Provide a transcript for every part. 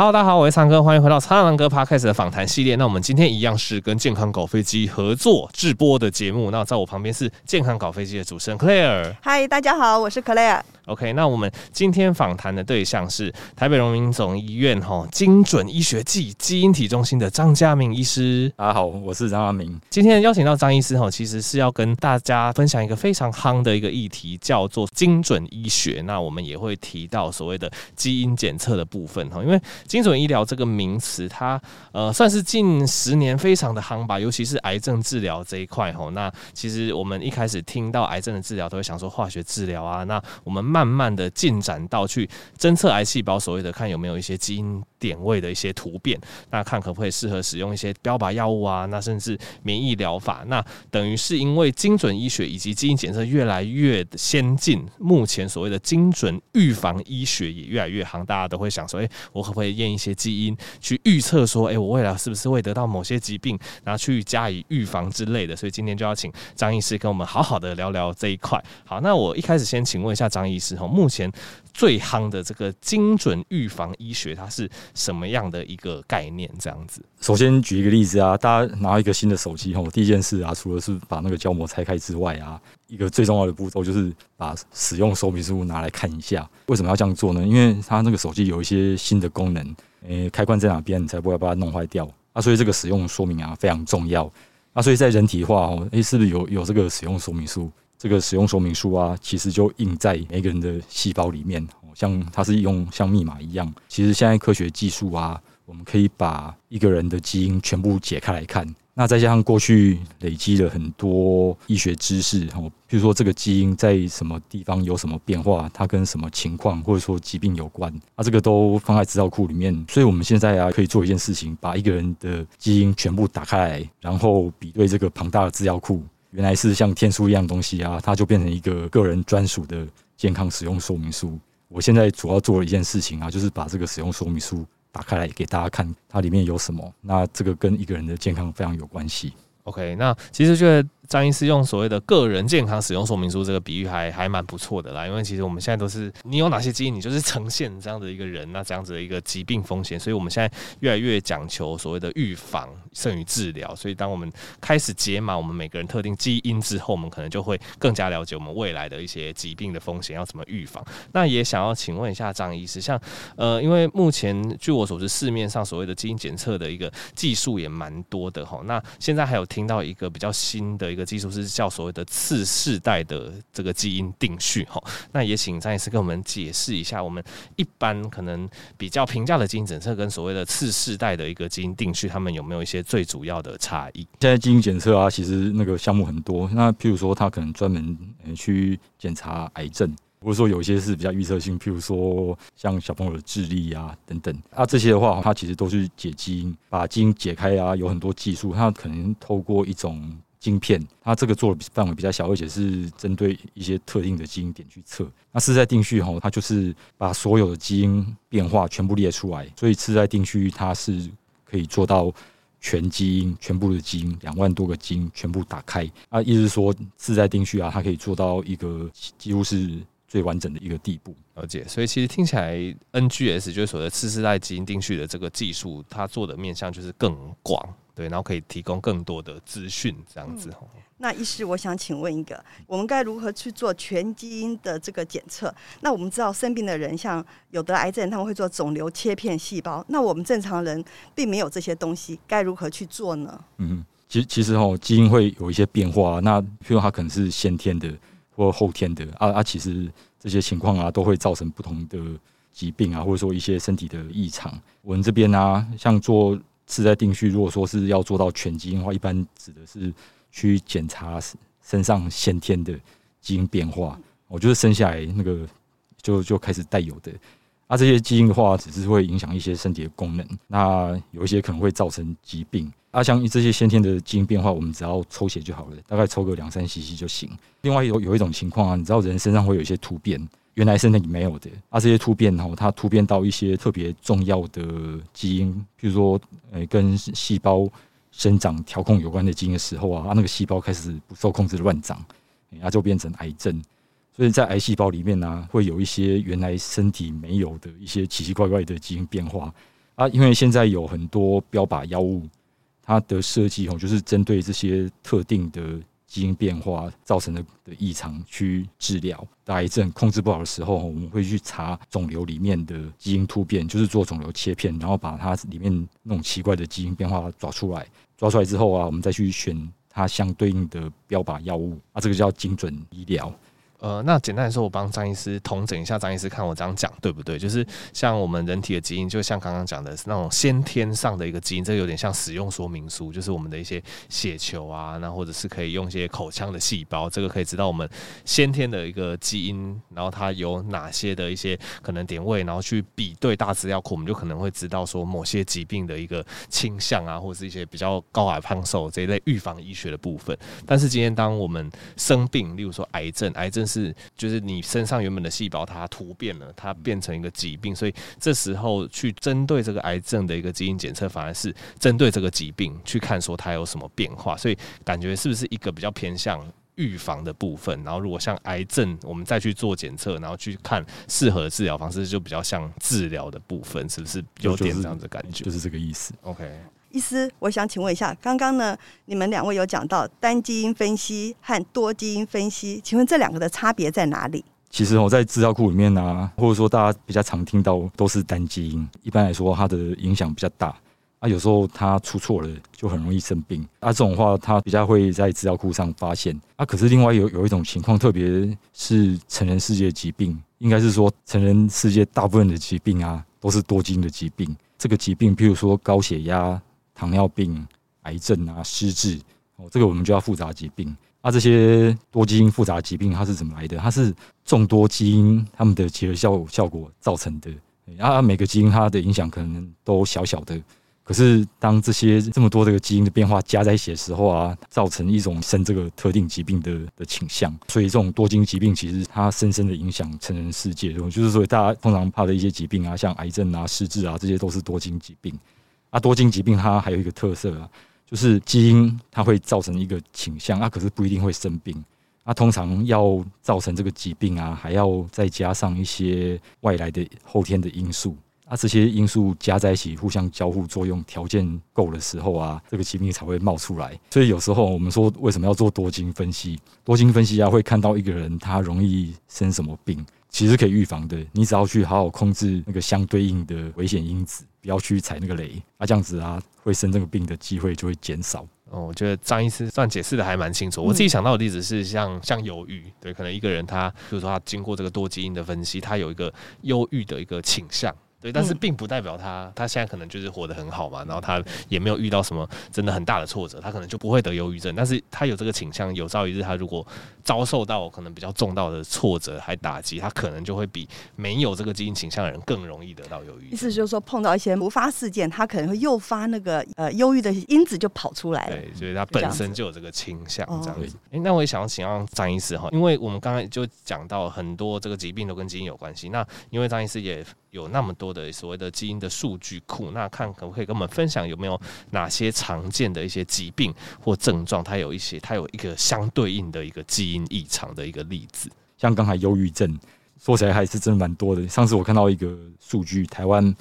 Hello，大家好，我是苍哥，欢迎回到苍狼哥 Podcast 的访谈系列。那我们今天一样是跟健康搞飞机合作制播的节目。那在我旁边是健康搞飞机的主持人 Claire。嗨，大家好，我是 Claire。OK，那我们今天访谈的对象是台北荣民总医院哈精准医学暨基因体中心的张家明医师。大家好，我是张家明。今天邀请到张医师哈，其实是要跟大家分享一个非常夯的一个议题，叫做精准医学。那我们也会提到所谓的基因检测的部分哈，因为精准医疗这个名词，它呃算是近十年非常的夯吧，尤其是癌症治疗这一块哈。那其实我们一开始听到癌症的治疗，都会想说化学治疗啊。那我们慢慢慢的进展到去侦测癌细胞，所谓的看有没有一些基因点位的一些突变，那看可不可以适合使用一些标靶药物啊，那甚至免疫疗法。那等于是因为精准医学以及基因检测越来越先进，目前所谓的精准预防医学也越来越行，大家都会想说，诶，我可不可以验一些基因去预测说，诶，我未来是不是会得到某些疾病，然后去加以预防之类的。所以今天就要请张医师跟我们好好的聊聊这一块。好，那我一开始先请问一下张医师哈，目前最夯的这个精准预防医学，它是什么样的一个概念？这样子，首先举一个例子啊，大家拿一个新的手机后，第一件事啊，除了是把那个胶膜拆开之外啊，一个最重要的步骤就是把使用说明书拿来看一下。为什么要这样做呢？因为它那个手机有一些新的功能，诶、开关在哪边，你才不会把它弄坏掉啊。所以这个使用说明啊非常重要啊。所以在人体化哦，诶、是不是有有这个使用说明书？这个使用说明书啊，其实就印在每个人的细胞里面，像它是用像密码一样。其实现在科学技术啊，我们可以把一个人的基因全部解开来看。那再加上过去累积了很多医学知识，哦，比如说这个基因在什么地方有什么变化，它跟什么情况或者说疾病有关，啊，这个都放在资料库里面。所以我们现在啊，可以做一件事情，把一个人的基因全部打开来，然后比对这个庞大的资料库。原来是像天书一样东西啊，它就变成一个个人专属的健康使用说明书。我现在主要做了一件事情啊，就是把这个使用说明书打开来给大家看，它里面有什么。那这个跟一个人的健康非常有关系。OK，那其实觉得。张医师用所谓的个人健康使用说明书这个比喻还还蛮不错的啦，因为其实我们现在都是你有哪些基因，你就是呈现这样的一个人，那这样子的一个疾病风险，所以我们现在越来越讲求所谓的预防胜于治疗。所以当我们开始解码我们每个人特定基因之后，我们可能就会更加了解我们未来的一些疾病的风险要怎么预防。那也想要请问一下张医师，像呃，因为目前据我所知，市面上所谓的基因检测的一个技术也蛮多的哈。那现在还有听到一个比较新的个技术是叫所谓的次世代的这个基因定序哈，那也请张医师跟我们解释一下，我们一般可能比较平价的基因检测跟所谓的次世代的一个基因定序，他们有没有一些最主要的差异？现在基因检测啊，其实那个项目很多，那譬如说他可能专门去检查癌症，或者说有一些是比较预测性，譬如说像小朋友的智力啊等等，啊这些的话，它其实都是解基因，把基因解开啊，有很多技术，它可能透过一种。晶片，它这个做的范围比较小，而且是针对一些特定的基因点去测。那次世代定序吼，它就是把所有的基因变化全部列出来，所以次世代定序它是可以做到全基因、全部的基因，两万多个基因全部打开。啊，意思说次世代定序啊，它可以做到一个几乎是最完整的一个地步。了解，所以其实听起来 NGS 就是所谓次世代基因定序的这个技术，它做的面向就是更广。对，然后可以提供更多的资讯，这样子。嗯，那医师，我想请问一个，我们该如何去做全基因的这个检测？那我们知道生病的人，像有得癌症，他们会做肿瘤切片细胞。那我们正常人并没有这些东西，该如何去做呢？嗯，其实其实哦，基因会有一些变化。那譬如它可能是先天的或后天的啊啊，其实这些情况啊，都会造成不同的疾病啊，或者说一些身体的异常。我们这边啊，像做。次在定序，如果说是要做到全基因的话，一般指的是去检查身上先天的基因变化。我就是生下来那个就就开始带有的，啊，这些基因的话，只是会影响一些身体的功能。那有一些可能会造成疾病。啊，像这些先天的基因变化，我们只要抽血就好了，大概抽个两三 cc 就行。另外有有一种情况啊，你知道人身上会有一些突变。原来身体里没有的，啊，这些突变哈，它突变到一些特别重要的基因，譬如说，呃，跟细胞生长调控有关的基因的时候啊，它那个细胞开始不受控制的乱长，它就变成癌症。所以在癌细胞里面呢，会有一些原来身体没有的一些奇奇怪怪的基因变化，啊，因为现在有很多标靶药物，它的设计哦，就是针对这些特定的基因变化造成的的异常去治疗。癌症控制不好的时候，我们会去查肿瘤里面的基因突变，就是做肿瘤切片，然后把它里面那种奇怪的基因变化抓出来。抓出来之后啊，我们再去选它相对应的标靶药物啊，这个叫精准医疗。呃，那简单来说，我帮张医师统整一下，张医师看我这样讲对不对？就是像我们人体的基因，就像刚刚讲的是那种先天上的一个基因，这个有点像使用说明书，就是我们的一些血球啊，那或者是可以用一些口腔的细胞，这个可以知道我们先天的一个基因，然后它有哪些的一些可能点位，然后去比对大资料库，我们就可能会知道说某些疾病的一个倾向啊，或者是一些比较高矮胖瘦这一类预防医学的部分。但是今天当我们生病，例如说癌症，癌症。是，就是你身上原本的细胞它突变了，它变成一个疾病，所以这时候去针对这个癌症的一个基因检测，反而是针对这个疾病去看说它有什么变化，所以感觉是不是一个比较偏向预防的部分？然后如果像癌症，我们再去做检测，然后去看适合的治疗方式，就比较像治疗的部分，是不是有点这样子的感觉？就是这个意思。OK。医师，我想请问一下，刚刚呢，你们两位有讲到单基因分析和多基因分析，请问这两个的差别在哪里？其实我在资料库里面呢、或者说大家比较常听到都是单基因，一般来说它的影响比较大啊，有时候它出错了就很容易生病啊，这种话它比较会在资料库上发现啊。可是另外有有一种情况，特别是成人世界疾病，应该是说成人世界大部分的疾病啊，都是多基因的疾病。这个疾病，譬如说高血压。糖尿病、癌症啊、失智哦，这个我们就要复杂疾病。啊，这些多基因复杂疾病它是怎么来的？它是众多基因它们的结合效效果造成的。啊，每个基因它的影响可能都小小的，可是当这些这么多这个基因的变化加在一起的时候啊，造成一种生这个特定疾病的的倾向。所以这种多基因疾病其实它深深的影响成人世界。就是说，大家通常怕的一些疾病啊，像癌症啊、失智啊，这些都是多基因疾病。啊，多基因疾病它还有一个特色啊，就是基因它会造成一个倾向啊，可是不一定会生病。啊，通常要造成这个疾病啊，还要再加上一些外来的后天的因素啊，这些因素加在一起，互相交互作用，条件够的时候啊，这个疾病才会冒出来。所以有时候我们说，为什么要做多基因分析？多基因分析啊，会看到一个人他容易生什么病。其实可以预防的，你只要去好好控制那个相对应的危险因子，不要去踩那个雷，啊，这样子啊，会生这个病的机会就会减少。哦，我觉得张医师算解释的还蛮清楚。我自己想到的例子是像像忧郁，对，可能一个人他，比如说他经过这个多基因的分析，他有一个忧郁的一个倾向。对，但是并不代表他他现在可能就是活得很好嘛，然后他也没有遇到什么真的很大的挫折，他可能就不会得忧郁症。但是他有这个倾向，有朝一日他如果遭受到可能比较重大的挫折还打击，他可能就会比没有这个基因倾向的人更容易得到忧郁。意思就是说，碰到一些突发事件，他可能会诱发那个呃忧郁的因子就跑出来了。对，所以他本身就有这个倾向这样子。哎，那我也想要请教张医师哈，因为我们刚才就讲到很多这个疾病都跟基因有关系。那因为张医师也有那么多的所谓的基因的数据库，那看可不可以跟我们分享有没有哪些常见的一些疾病或症状，它有一些它有一个相对应的一个基因异常的一个例子。像刚才忧郁症，说起来还是真的蛮多的。上次我看到一个数据，台湾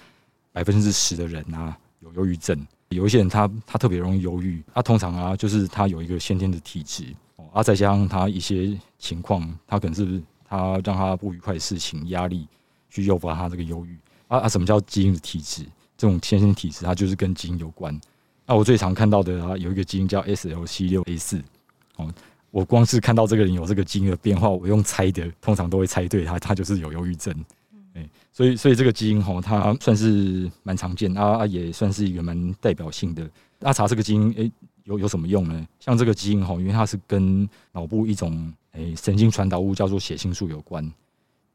百分之十的人啊有忧郁症，有一些人他他特别容易忧郁，他通常啊就是他有一个先天的体质，啊再加上他一些情况，他可能是他让他不愉快的事情压力。去诱发他这个忧郁啊啊！什么叫基因的体质？这种先天体质，它就是跟基因有关。那我最常看到的啊，有一个基因叫 SLC 六 A 四哦。我光是看到这个人有这个基因的变化，我用猜的，通常都会猜对他，他就是有忧郁症。哎，所以所以这个基因哈，它算是蛮常见啊，也算是一个蛮代表性的。那查这个基因，哎，有有什么用呢？像这个基因哈，因为它是跟脑部一种哎神经传导物叫做血清素有关。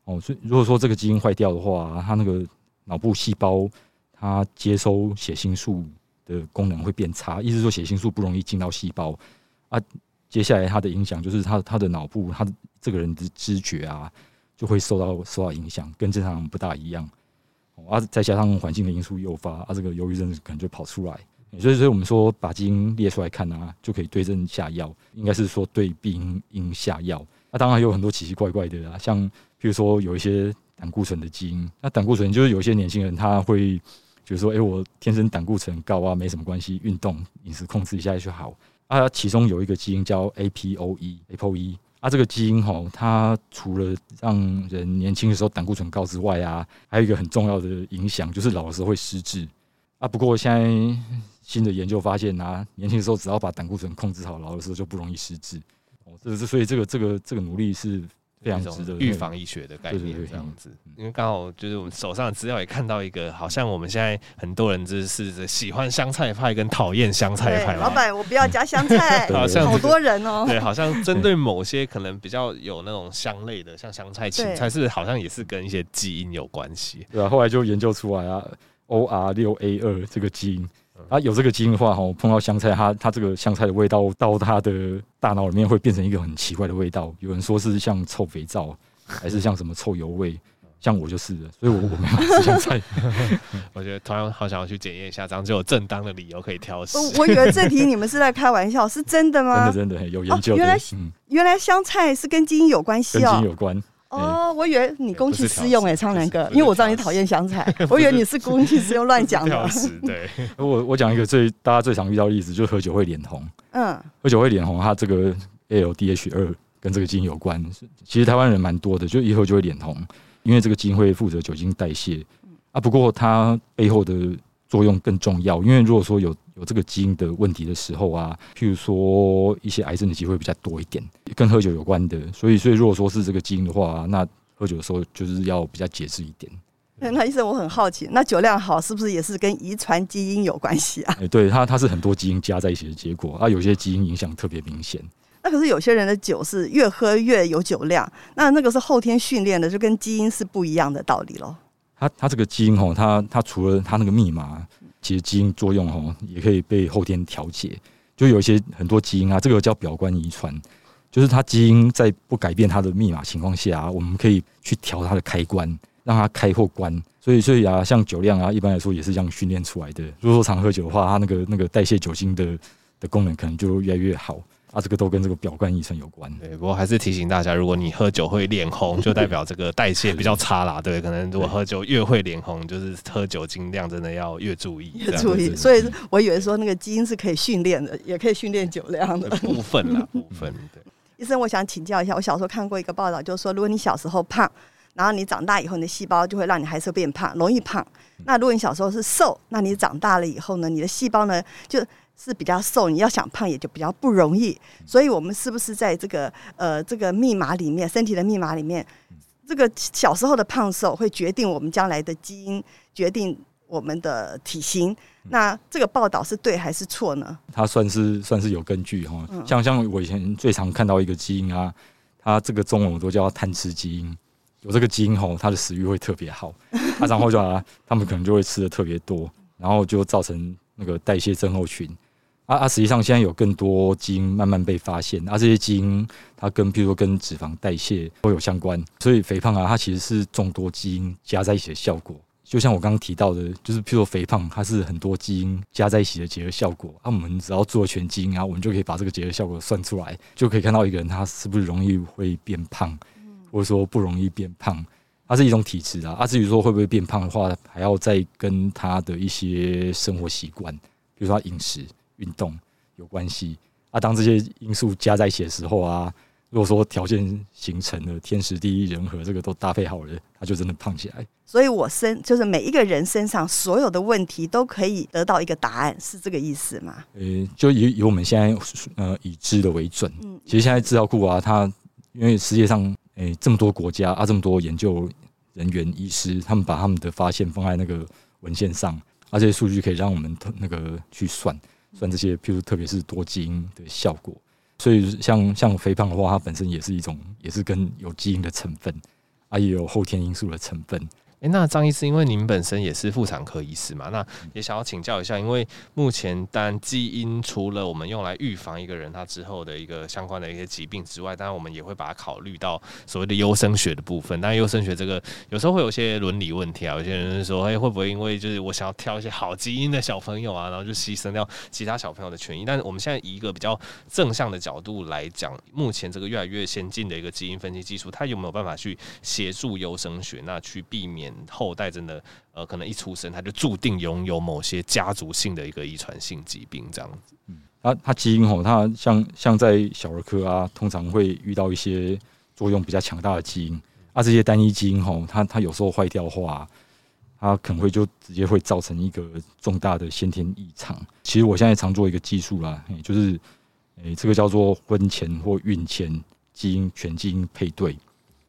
哦，所以如果说这个基因坏掉的话，它那个脑部细胞它接收血清素的功能会变差，意思说血清素不容易进到细胞啊。接下来它的影响就是他他的脑部，他这个人的知觉啊就会受到受到影响，跟正常人不大一样。啊，再加上环境的因素诱发，啊，这个忧郁症可能就跑出来。所以，所以我们说把基因列出来看啊，就可以对症下药，应该是说对病因下药。那当然有很多奇奇怪怪的啊，像。比如说有一些胆固醇的基因，那胆固醇就是有一些年轻人他会觉觉得说，哎、我天生胆固醇高啊，没什么关系，运动饮食控制一下就好。啊，其中有一个基因叫 APOE，APOE。啊，这个基因吼，它除了让人年轻的时候胆固醇高之外啊，还有一个很重要的影响，就是老的时候会失智。啊，不过现在新的研究发现啊，年轻的时候只要把胆固醇控制好，老的时候就不容易失智。哦，这是所以这个这个这个努力是。非常值得预防医学的概念这样子，因为刚好就是我们手上的资料也看到一个，好像我们现在很多人就是喜欢香菜派跟讨厌香菜派。老板，我不要加香菜，好像好多人哦。对，好像针对某些可能比较有那种香类的，像香菜、芹菜，是好像也是跟一些基因有关系。对啊，后来就研究出来啊，OR 六 A 二这个基因。啊，有这个基因的话，哈，碰到香菜，它它这个香菜的味道到它的大脑里面会变成一个很奇怪的味道。有人说是像臭肥皂，还是像什么臭油味？像我就是的，所以我我没有吃香菜。我觉得同样好想要去检验一下，这样就有正当的理由可以挑食。我以为这题你们是在开玩笑，是真的吗？真的真的有研究。原来原来香菜是跟基因有关系哦，跟基因有关。哦，我以为你公器私用哎，苍南哥，因为我知道你讨厌香菜，我以为你是公器私用乱讲的。对，我我讲一个最大家最常遇到的例子，就是喝酒会脸红。嗯，喝酒会脸红，它这个 ALDH 二跟这个基因有关。其实台湾人蛮多的，就一喝就会脸红，因为这个基因会负责酒精代谢。啊，不过它背后的作用更重要，因为如果说有有这个基因的问题的时候啊，譬如说一些癌症的机会比较多一点，跟喝酒有关的。所以，所以如果说是这个基因的话，那喝酒的时候就是要比较节制一点。那医生，我很好奇，那酒量好是不是也是跟遗传基因有关系啊？哎，对，它它是很多基因加在一起的结果啊，有些基因影响特别明显。那可是有些人的酒是越喝越有酒量，那那个是后天训练的，就跟基因是不一样的道理喽。它它这个基因哦，它它除了它那个密码，其实基因作用哦，也可以被后天调节。就有一些很多基因啊，这个叫表观遗传，就是它基因在不改变它的密码情况下，我们可以去调它的开关，让它开或关。所以所以啊，像酒量啊，一般来说也是这样训练出来的。如果说常喝酒的话，它那个那个代谢酒精的的功能可能就越来越好。啊，这个都跟这个表观遗传有关。对，不过还是提醒大家，如果你喝酒会脸红，就代表这个代谢比较差啦。对，可能如果喝酒越会脸红，就是喝酒精量真的要越注意。越注意。所以我以为说那个基因是可以训练的，也可以训练酒量的 部分啦，部分。对。医生，我想请教一下，我小时候看过一个报道，就是说，如果你小时候胖，然后你长大以后，你的细胞就会让你还是变胖，容易胖。那如果你小时候是瘦，那你长大了以后呢，你的细胞呢就。是比较瘦，你要想胖也就比较不容易。所以，我们是不是在这个呃这个密码里面，身体的密码里面，这个小时候的胖瘦会决定我们将来的基因，决定我们的体型。那这个报道是对还是错呢？它算是算是有根据哈。像像我以前最常看到一个基因啊，它这个中文我都叫它贪吃基因。有这个基因吼，它的食欲会特别好，啊，然后就啊，他们可能就会吃的特别多，然后就造成那个代谢症候群。啊啊！实际上现在有更多基因慢慢被发现，啊，这些基因它跟譬如说跟脂肪代谢都有相关，所以肥胖啊，它其实是众多基因加在一起的效果。就像我刚刚提到的，就是譬如说肥胖，它是很多基因加在一起的结合效果。啊，我们只要做全基因啊，我们就可以把这个结合效果算出来，就可以看到一个人他是不是容易会变胖，或者说不容易变胖。它是一种体质啊。啊，至于说会不会变胖的话，还要再跟他的一些生活习惯，比如说他饮食。运动有关系啊，当这些因素加在一起的时候啊，如果说条件形成了天时地利人和，这个都搭配好了，他就真的胖起来。所以我身就是每一个人身上所有的问题都可以得到一个答案，是这个意思吗？呃、欸，就以以我们现在呃已知的为准。嗯，其实现在资料库啊，它因为世界上诶、欸、这么多国家啊，这么多研究人员、医师，他们把他们的发现放在那个文献上，而、啊、这些数据可以让我们那个去算。算这些，譬如特别是多基因的效果，所以像像肥胖的话，它本身也是一种，也是跟有基因的成分，啊，也有后天因素的成分。哎，那张医师，因为您本身也是妇产科医师嘛，那也想要请教一下，因为目前当然基因除了我们用来预防一个人他之后的一个相关的一些疾病之外，当然我们也会把它考虑到所谓的优生学的部分。但优生学这个有时候会有些伦理问题啊，有些人说，哎，会不会因为就是我想要挑一些好基因的小朋友啊，然后就牺牲掉其他小朋友的权益？但是我们现在以一个比较正向的角度来讲，目前这个越来越先进的一个基因分析技术，它有没有办法去协助优生学，那去避免？后代真的呃可能一出生他就注定拥有某些家族性的一个遗传性疾病这样子。嗯，它它基因吼，它像像在小儿科啊，通常会遇到一些作用比较强大的基因啊，这些单一基因吼，它它有时候坏掉的话，它可能会就直接会造成一个重大的先天异常。其实我现在常做一个技术啦，就是。诶、欸，这个叫做婚前或孕前基因全基因配对，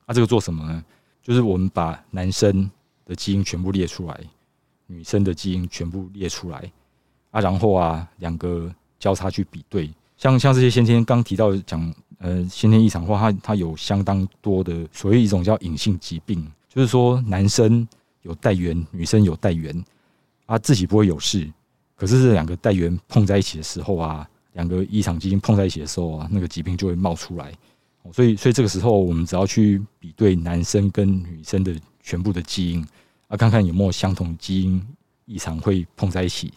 啊，这个做什么呢？就是我们把男生的基因全部列出来，女生的基因全部列出来，啊，然后啊，两个交叉去比对，像像这些先天刚提到讲，呃，先天异常的话，它它有相当多的所谓一种叫隐性疾病，就是说男生有带源，女生有带源，啊，自己不会有事，可是这两个带源碰在一起的时候啊。两个异常基因碰在一起的时候啊，那个疾病就会冒出来。所以，所以这个时候我们只要去比对男生跟女生的全部的基因啊，看看有没有相同基因异常会碰在一起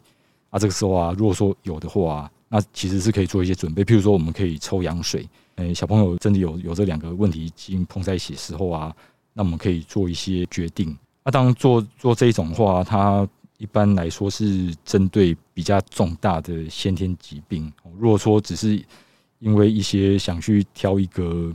啊。这个时候啊，如果说有的话，那其实是可以做一些准备。譬如说，我们可以抽羊水。诶，小朋友真的有有这两个问题基因碰在一起的时候啊，那我们可以做一些决定。那当做做这种话，它。一般来说是针对比较重大的先天疾病。如果说只是因为一些想去挑一个，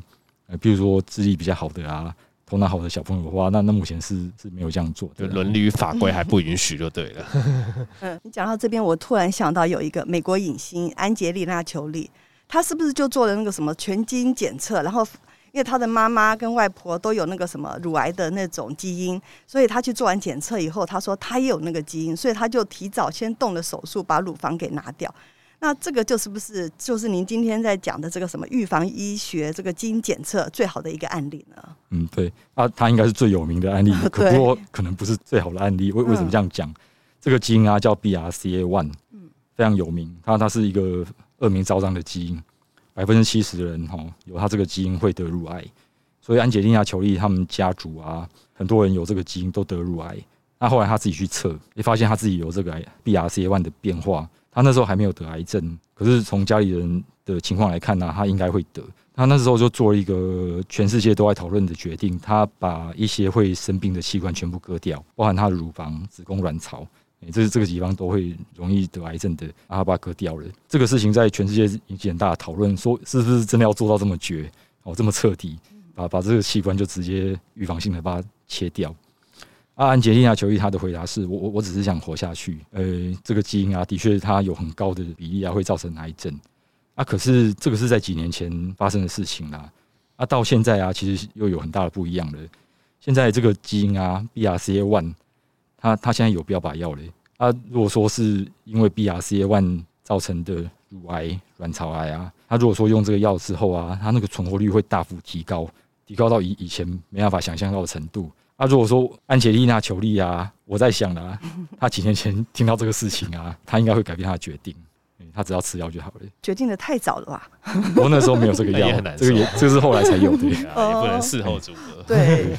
呃，比如说智力比较好的啊，头脑好的小朋友的话，那那目前是是没有这样做的。伦理法规还不允许就对了。嗯，你讲到这边，我突然想到有一个美国影星安杰丽娜·裘丽，她是不是就做了那个什么全基因检测，然后？因为他的妈妈跟外婆都有那个什么乳癌的那种基因，所以他去做完检测以后，他说他也有那个基因，所以他就提早先动了手术，把乳房给拿掉。那这个就是不是就是您今天在讲的这个什么预防医学这个基因检测最好的一个案例呢？嗯，对，啊，它应该是最有名的案例，可不过可能不是最好的案例。为为什么这样讲？嗯、这个基因啊叫 BRCA one，嗯，非常有名，它它是一个恶名昭彰的基因。百分之七十的人哈有它这个基因会得乳癌，所以安洁莉娜·裘莉他们家族啊，很多人有这个基因都得乳癌。那后来他自己去测，也发现他自己有这个 BRCA1 的变化。他那时候还没有得癌症，可是从家里人的情况来看呢，他应该会得。他那时候就做了一个全世界都在讨论的决定，他把一些会生病的器官全部割掉，包含他的乳房、子宫、卵巢。这是这个地方都会容易得癌症的，把它把割掉了。这个事情在全世界引起很大的讨论，说是不是真的要做到这么绝哦，这么彻底，把把这个器官就直接预防性的把它切掉。啊，安洁莉娜·裘莉他的回答是我我我只是想活下去。呃，这个基因啊，的确它有很高的比例啊会造成癌症。啊，可是这个是在几年前发生的事情啦。啊，到现在啊，其实又有很大的不一样了。现在这个基因啊，BRCA1。他他现在有标靶药嘞。啊如果说是因为 BRCA1 造成的乳癌、卵巢癌啊，他如果说用这个药之后啊，他那个存活率会大幅提高，提高到以以前没办法想象到的程度。啊，如果说安杰丽娜·裘莉啊，我在想啊，他几年前听到这个事情啊，他应该会改变他的决定。他只要吃药就好了。决定的太早了吧？我那时候没有这个药，这个也这个是后来才有的，也不能事后诸葛。对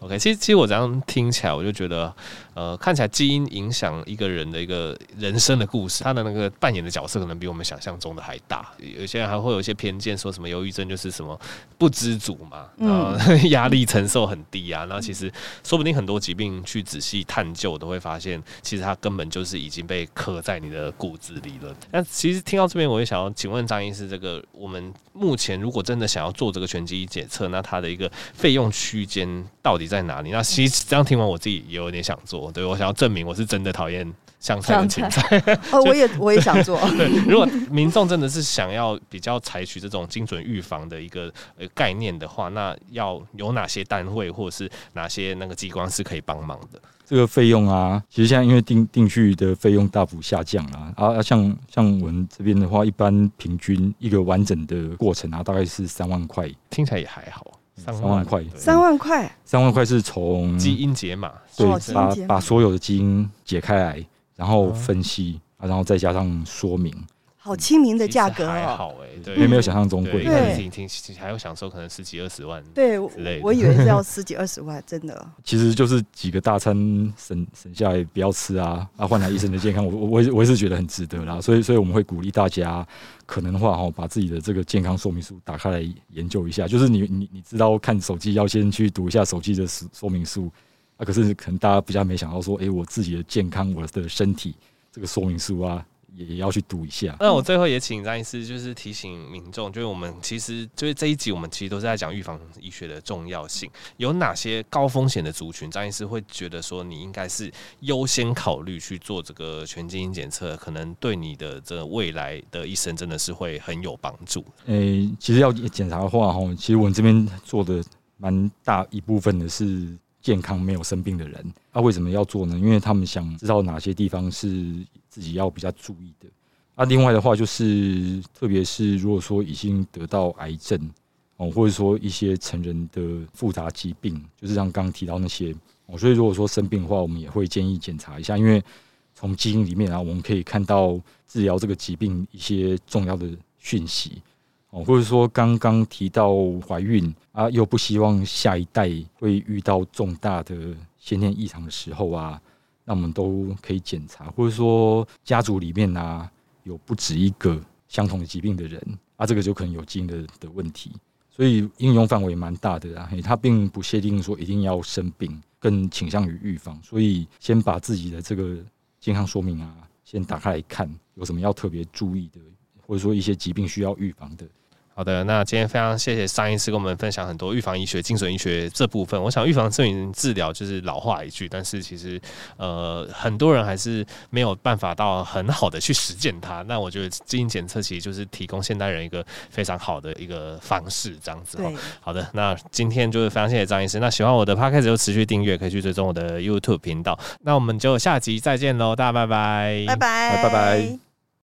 ，OK，其实其实我这样听起来，我就觉得，呃，看起来基因影响一个人的一个人生的故事，他的那个扮演的角色可能比我们想象中的还大。有些人还会有一些偏见，说什么忧郁症就是什么不知足嘛，然后压力承受很低啊。那其实说不定很多疾病去仔细探究，都会发现，其实它根本就是已经被刻在你的骨子里了。那其实听到这边，我也想要请问张医师，这个我们目前如果真的想要做这个全基因检测，那它的一个费用区间到底在哪里？那其实这样听完，我自己也有点想做，对，我想要证明我是真的讨厌香菜的芹菜。哦，我也 我也想做。对，如果民众真的是想要比较采取这种精准预防的一个呃概念的话，那要有哪些单位或者是哪些那个机关是可以帮忙的？这个费用啊，其实现在因为定定序的费用大幅下降啊，啊，像像我们这边的话，一般平均一个完整的过程啊，大概是三万块，听起来也还好，三万块，三万块，三万块是从基因解码，对，把把所有的基因解开来，然后分析啊，然后再加上说明。好亲民的价格哦，还好哎，对，没没有想象中贵，对，听听还有享受可能十几二十万，对，我以为是要 十几二十万，真的。其实就是几个大餐省省下来不要吃啊，啊换来一生的健康，我我我我也是觉得很值得啦，所以所以我们会鼓励大家，可能的话哈，把自己的这个健康说明书打开来研究一下，就是你你你知道看手机要先去读一下手机的说说明书。啊，可是可能大家比较没想到说，哎、欸，我自己的健康，我的身体这个说明书啊。也要去读一下。那我最后也请张医师，就是提醒民众，就是我们其实就是这一集，我们其实都是在讲预防医学的重要性。有哪些高风险的族群，张医师会觉得说你应该是优先考虑去做这个全基因检测，可能对你的这个未来的一生真的是会很有帮助。诶、欸，其实要检查的话，哈，其实我们这边做的蛮大一部分的是健康没有生病的人。那、为什么要做呢？因为他们想知道哪些地方是。自己要比较注意的。那另外的话，就是特别是如果说已经得到癌症哦，或者说一些成人的复杂疾病，就是像刚刚提到那些哦，所以如果说生病的话，我们也会建议检查一下，因为从基因里面啊，我们可以看到治疗这个疾病一些重要的讯息哦，或者说刚刚提到怀孕啊，又不希望下一代会遇到重大的先天异常的时候啊。那我们都可以检查，或者说家族里面啊有不止一个相同的疾病的人啊，这个就可能有基因的的问题，所以应用范围蛮大的啊。它并不限定说一定要生病，更倾向于预防。所以先把自己的这个健康说明啊，先打开来看，有什么要特别注意的，或者说一些疾病需要预防的。好的，那今天非常谢谢尚医师跟我们分享很多预防医学、精准医学这部分。我想预防胜于治疗就是老话一句，但是其实呃很多人还是没有办法到很好的去实践它。那我觉得基因检测其实就是提供现代人一个非常好的一个方式，这样子。对，好的，那今天就是非常谢谢张医师。那喜欢我的 Podcast 就持续订阅，可以去追踪我的 YouTube 频道。那我们就下集再见喽，大家拜拜，拜拜，拜拜。